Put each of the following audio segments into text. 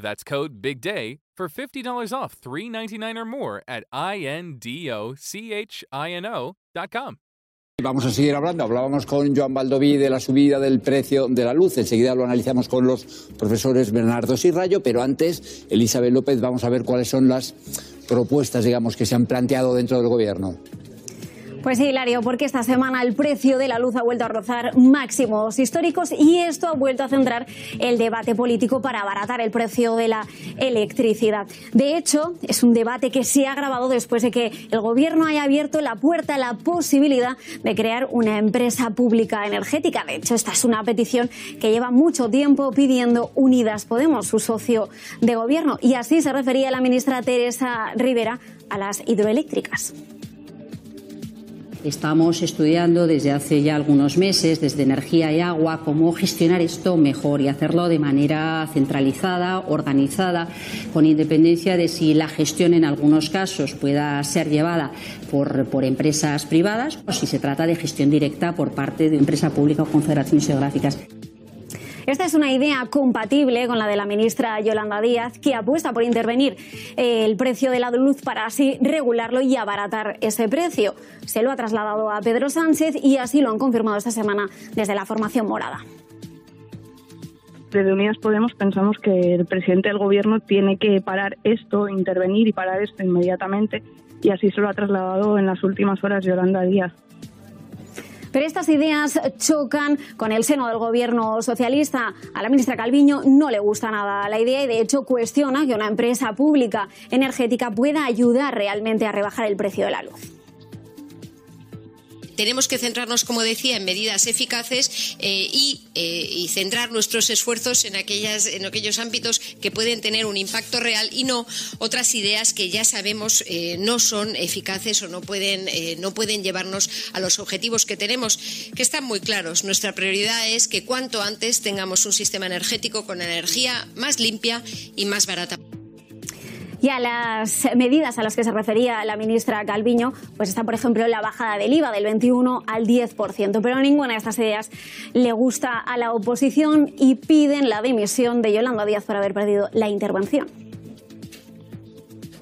That's code BIGDAY for $50 off $399 or more at. Vamos a seguir hablando. Hablábamos con Joan Baldoví de la subida del precio de la luz. Enseguida lo analizamos con los profesores Bernardo Sirrayo, pero antes, Elizabeth López, vamos a ver cuáles son las propuestas, digamos, que se han planteado dentro del gobierno. Pues sí, Hilario, porque esta semana el precio de la luz ha vuelto a rozar máximos históricos y esto ha vuelto a centrar el debate político para abaratar el precio de la electricidad. De hecho, es un debate que se ha agravado después de que el gobierno haya abierto la puerta a la posibilidad de crear una empresa pública energética. De hecho, esta es una petición que lleva mucho tiempo pidiendo Unidas Podemos, su socio de gobierno. Y así se refería la ministra Teresa Rivera a las hidroeléctricas. Estamos estudiando desde hace ya algunos meses, desde energía y agua, cómo gestionar esto mejor y hacerlo de manera centralizada, organizada, con independencia de si la gestión en algunos casos pueda ser llevada por, por empresas privadas o si se trata de gestión directa por parte de empresa pública o confederaciones geográficas. Esta es una idea compatible con la de la ministra Yolanda Díaz, que apuesta por intervenir eh, el precio de la luz para así regularlo y abaratar ese precio. Se lo ha trasladado a Pedro Sánchez y así lo han confirmado esta semana desde la formación morada. Desde Unidas Podemos pensamos que el presidente del Gobierno tiene que parar esto, intervenir y parar esto inmediatamente, y así se lo ha trasladado en las últimas horas Yolanda Díaz. Pero estas ideas chocan con el seno del gobierno socialista. A la ministra Calviño no le gusta nada la idea y de hecho cuestiona que una empresa pública energética pueda ayudar realmente a rebajar el precio de la luz tenemos que centrarnos, como decía, en medidas eficaces eh, eh, y, centrar nuestros esfuerzos en, aquellos ámbitos que pueden tener un impacto real y no otras ideas que ya sabemos eh, no son eficaces o no pueden, no pueden llevarnos a los objetivos que tenemos, que están muy claros. Nuestra prioridad es que cuanto antes tengamos un sistema energético con energía más limpia y más barata. Y a las medidas a las que se refería la ministra Calviño, pues está, por ejemplo, la bajada del IVA del 21 al 10%. Pero ninguna de estas ideas le gusta a la oposición y piden la dimisión de Yolanda Díaz por haber perdido la intervención.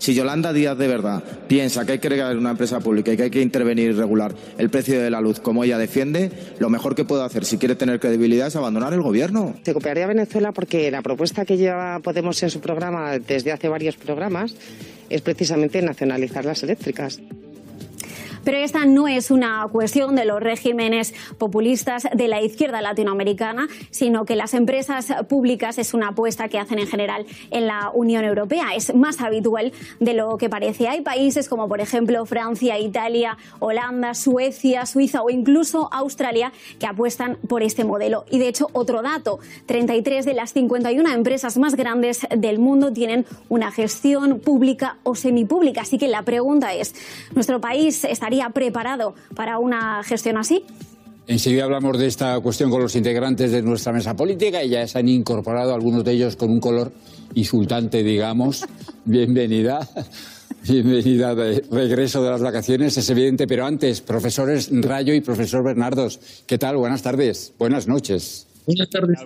Si Yolanda Díaz de verdad piensa que hay que crear una empresa pública y que hay que intervenir y regular el precio de la luz como ella defiende, lo mejor que puede hacer si quiere tener credibilidad es abandonar el gobierno. Se copiaría Venezuela porque la propuesta que lleva Podemos en su programa desde hace varios programas es precisamente nacionalizar las eléctricas. Pero esta no es una cuestión de los regímenes populistas de la izquierda latinoamericana, sino que las empresas públicas es una apuesta que hacen en general en la Unión Europea. Es más habitual de lo que parece. Hay países como, por ejemplo, Francia, Italia, Holanda, Suecia, Suiza o incluso Australia que apuestan por este modelo. Y de hecho, otro dato, 33 de las 51 empresas más grandes del mundo tienen una gestión pública o semipública. Así que la pregunta es, ¿nuestro país estaría preparado para una gestión así? Enseguida hablamos de esta cuestión con los integrantes de nuestra mesa política y ya se han incorporado algunos de ellos con un color insultante, digamos. Bienvenida. Bienvenida de regreso de las vacaciones, es evidente, pero antes, profesores Rayo y profesor Bernardos, ¿qué tal? Buenas tardes, buenas noches. Buenas tardes.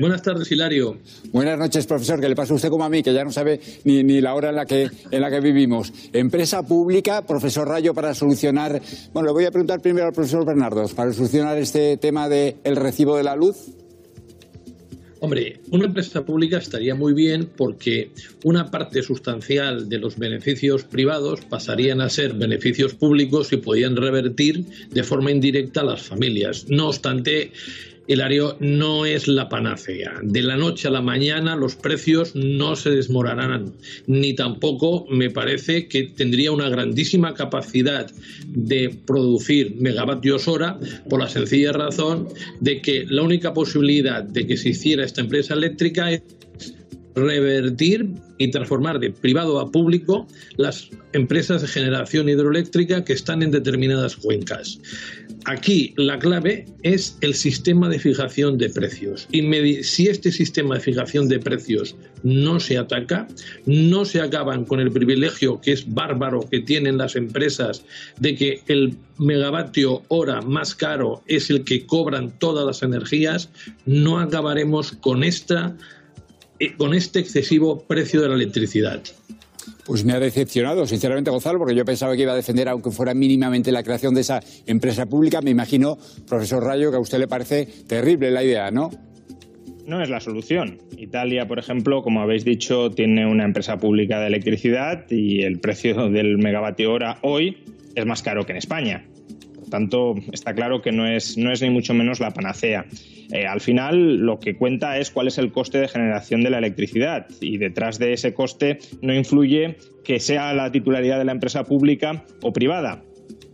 Buenas, tardes, Hilario. Buenas noches, profesor. Que le pasa a usted como a mí, que ya no sabe ni, ni, la hora en la, que, en la que vivimos. Empresa pública, profesor Rayo, para solucionar. Bueno, le voy a preguntar primero al profesor Bernardos, para solucionar este tema del el recibo de la luz. Hombre, una empresa pública estaría muy bien porque una parte sustancial de los beneficios privados pasarían a ser beneficios públicos y podían revertir de forma indirecta a las familias. No obstante, Hilario, no es la panacea. De la noche a la mañana los precios no se desmoronarán, ni tampoco me parece que tendría una grandísima capacidad de producir megavatios hora por la sencilla razón de que la única posibilidad de que se hiciera esta empresa eléctrica es revertir y transformar de privado a público las empresas de generación hidroeléctrica que están en determinadas cuencas. Aquí la clave es el sistema de fijación de precios. Y si este sistema de fijación de precios no se ataca, no se acaban con el privilegio que es bárbaro que tienen las empresas de que el megavatio hora más caro es el que cobran todas las energías, no acabaremos con esta con este excesivo precio de la electricidad. Pues me ha decepcionado, sinceramente, Gonzalo, porque yo pensaba que iba a defender, aunque fuera mínimamente, la creación de esa empresa pública. Me imagino, profesor Rayo, que a usted le parece terrible la idea, ¿no? No es la solución. Italia, por ejemplo, como habéis dicho, tiene una empresa pública de electricidad y el precio del megavatio hora hoy es más caro que en España. Por tanto, está claro que no es, no es ni mucho menos la panacea. Eh, al final, lo que cuenta es cuál es el coste de generación de la electricidad y detrás de ese coste no influye que sea la titularidad de la empresa pública o privada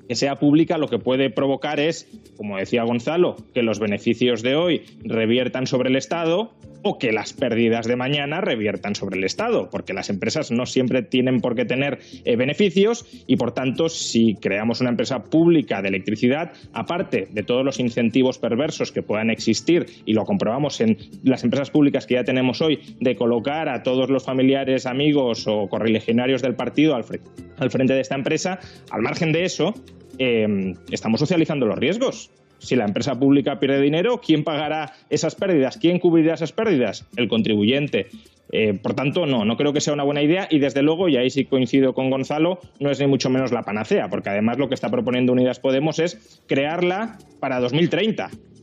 que sea pública lo que puede provocar es, como decía Gonzalo, que los beneficios de hoy reviertan sobre el Estado o que las pérdidas de mañana reviertan sobre el Estado, porque las empresas no siempre tienen por qué tener eh, beneficios y, por tanto, si creamos una empresa pública de electricidad, aparte de todos los incentivos perversos que puedan existir, y lo comprobamos en las empresas públicas que ya tenemos hoy, de colocar a todos los familiares, amigos o correligionarios del partido al, frente de esta empresa, al margen de eso, eh, estamos socializando los riesgos si la empresa pública pierde dinero, ¿quién pagará esas pérdidas? ¿Quién cubrirá esas pérdidas? El contribuyente. Eh, por tanto, no, no creo que sea una buena idea y desde luego, y ahí sí coincido con Gonzalo, no es ni mucho menos la panacea, porque además lo que está proponiendo Unidas Podemos es crearla para 2030.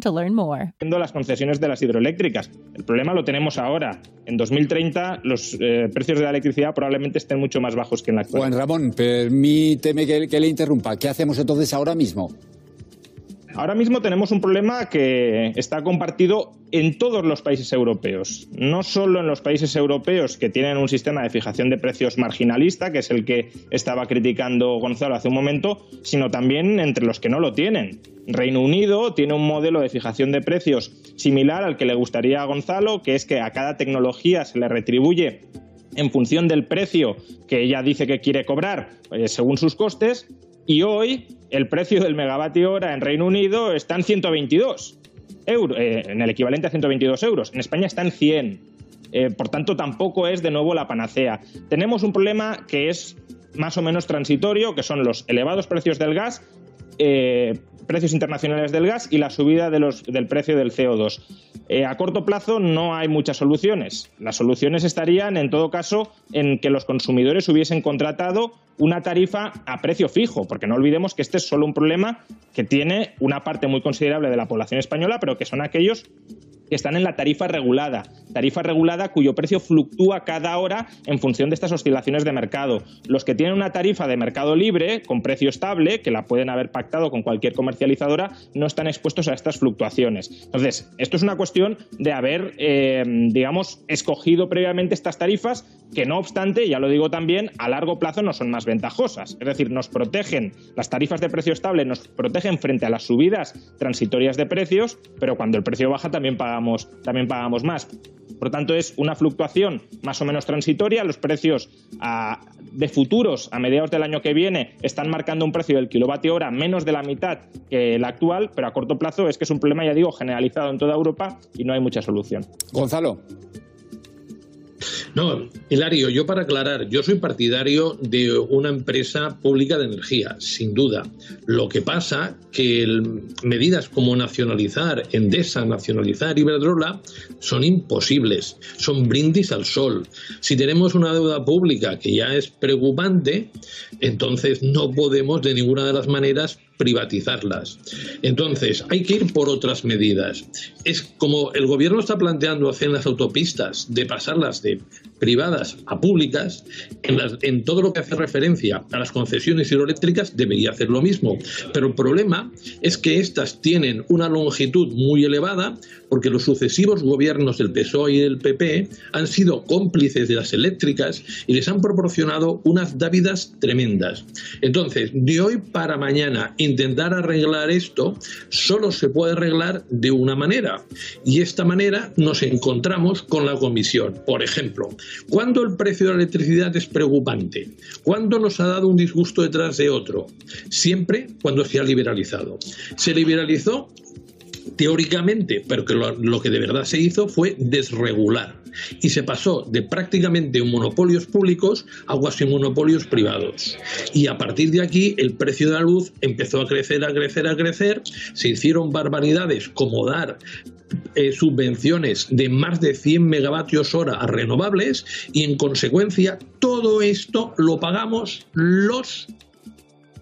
to learn more. Las concesiones de las hidroeléctricas. El problema lo tenemos ahora. En 2030 los eh, precios de la electricidad probablemente estén mucho más bajos que en la actualidad. Juan Ramón, permíteme que, que le interrumpa. ¿Qué hacemos entonces ahora mismo? Ahora mismo tenemos un problema que está compartido en todos los países europeos, no solo en los países europeos que tienen un sistema de fijación de precios marginalista, que es el que estaba criticando Gonzalo hace un momento, sino también entre los que no lo tienen. Reino Unido tiene un modelo de fijación de precios similar al que le gustaría a Gonzalo, que es que a cada tecnología se le retribuye en función del precio que ella dice que quiere cobrar eh, según sus costes, y hoy el precio del megavatio hora en Reino Unido está en 122 euros, eh, en el equivalente a 122 euros. En España está en 100. Eh, por tanto, tampoco es de nuevo la panacea. Tenemos un problema que es más o menos transitorio, que son los elevados precios del gas, eh, precios internacionales del gas y la subida del precio del CO2. Eh, a corto plazo no hay muchas soluciones. Las soluciones estarían, en todo caso, en que los consumidores hubiesen contratado una tarifa a precio fijo, porque no olvidemos que este es solo un problema que tiene una parte muy considerable de la población española, pero que son aquellos que están en la tarifa regulada, tarifa regulada cuyo precio fluctúa cada hora en función de estas oscilaciones de mercado. Los que tienen una tarifa de mercado libre con precio estable, que la pueden haber pactado con cualquier comercializadora, no están expuestos a estas fluctuaciones. Entonces, esto es una cuestión de haber, eh, digamos, escogido previamente estas tarifas que no obstante, ya lo digo también, a largo plazo no son más ventajosas. Es decir, nos protegen, las tarifas de precio estable nos protegen frente a las subidas transitorias de precios, pero cuando el precio baja también pagamos también pagamos más. Por lo tanto, es una fluctuación más o menos transitoria. Los precios de futuros a mediados del año que viene están marcando un precio del kilovatio hora menos de la mitad que el actual, pero a corto plazo es que es un problema, ya digo, generalizado en toda Europa y no hay mucha solución. Gonzalo. No, Hilario, yo para aclarar, yo soy partidario de una empresa pública de energía, sin duda. Lo que pasa que medidas como nacionalizar Endesa, nacionalizar Iberdrola son imposibles, son brindis al sol. Si tenemos una deuda pública que ya es preocupante, entonces no podemos de ninguna de las maneras privatizarlas. Entonces, hay que ir por otras medidas. Es como el gobierno está planteando hacer las autopistas, de pasarlas de privadas a públicas, en, todo lo que hace referencia a las concesiones hidroeléctricas debería hacer lo mismo. Pero el problema es que estas tienen una longitud muy elevada porque los sucesivos gobiernos del PSOE y del PP han sido cómplices de las eléctricas y les han proporcionado unas dávidas tremendas. Entonces, de hoy para mañana, intentar arreglar esto solo se puede arreglar de una manera. Y esta manera nos encontramos con la comisión. Por ejemplo, cuando el precio de la electricidad es preocupante, cuando nos ha dado un disgusto detrás de otro, siempre cuando se ha liberalizado. Se liberalizó teóricamente, pero que lo, que de verdad se hizo fue desregular y se pasó de prácticamente monopolios públicos a cuasi monopolios privados. Y a partir de aquí el precio de la luz empezó a crecer, a crecer, a crecer, se hicieron barbaridades como dar eh, subvenciones de más de 100 megavatios hora a renovables y en consecuencia todo esto lo pagamos los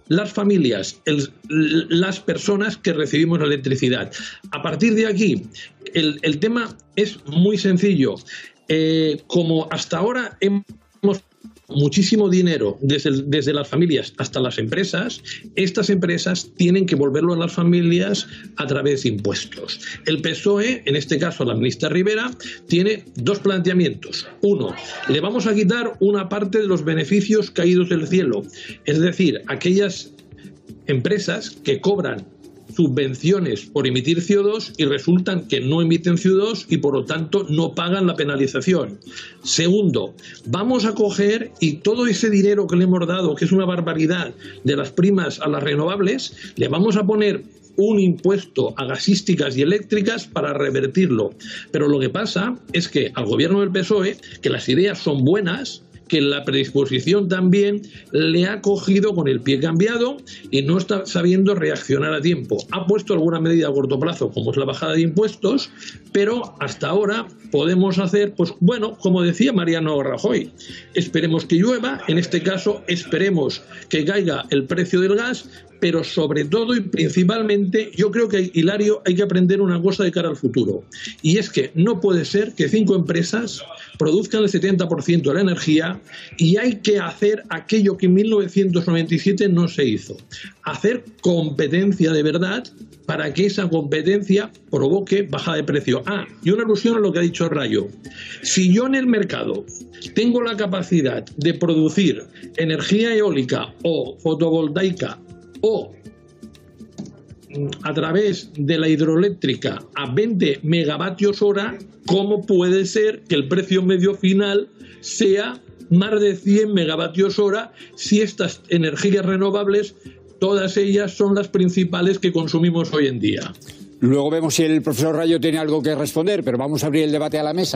las familias, las personas que recibimos la electricidad. A partir de aquí, el, tema es muy sencillo. Eh, como hasta ahora hemos muchísimo dinero desde, desde, las familias hasta las empresas, estas empresas tienen que volverlo a las familias a través de impuestos. El PSOE, en este caso la ministra Rivera, tiene dos planteamientos. Uno, le vamos a quitar una parte de los beneficios caídos del cielo, es decir, aquellas empresas que cobran subvenciones por emitir CO2 y resultan que no emiten CO2 y por lo tanto no pagan la penalización. Segundo, vamos a coger y todo ese dinero que le hemos dado, que es una barbaridad de las primas a las renovables, le vamos a poner un impuesto a gasísticas y eléctricas para revertirlo. Pero lo que pasa es que al gobierno del PSOE, que las ideas son buenas, que la predisposición también le ha cogido con el pie cambiado y no está sabiendo reaccionar a tiempo. Ha puesto alguna medida a corto plazo, como es la bajada de impuestos, pero hasta ahora podemos hacer, pues bueno, como decía Mariano Rajoy, esperemos que llueva, en este caso esperemos que caiga el precio del gas, pero sobre todo y principalmente yo creo que, Hilario, hay que aprender una cosa de cara al futuro. Y es que no puede ser que cinco empresas produzcan el 70% de la energía y hay que hacer aquello que en 1997 no se hizo. Hacer competencia de verdad para que esa competencia provoque baja de precio. Ah, y una alusión a lo que ha dicho Rayo. Si yo en el mercado tengo la capacidad de producir energía eólica o fotovoltaica o a través de la hidroeléctrica a 20 megavatios hora, ¿cómo puede ser que el precio medio final sea más de 100 megavatios hora si estas energías renovables, todas ellas son las principales que consumimos hoy en día? Luego vemos si el profesor Rayo tiene algo que responder, pero vamos a abrir el debate a la mesa.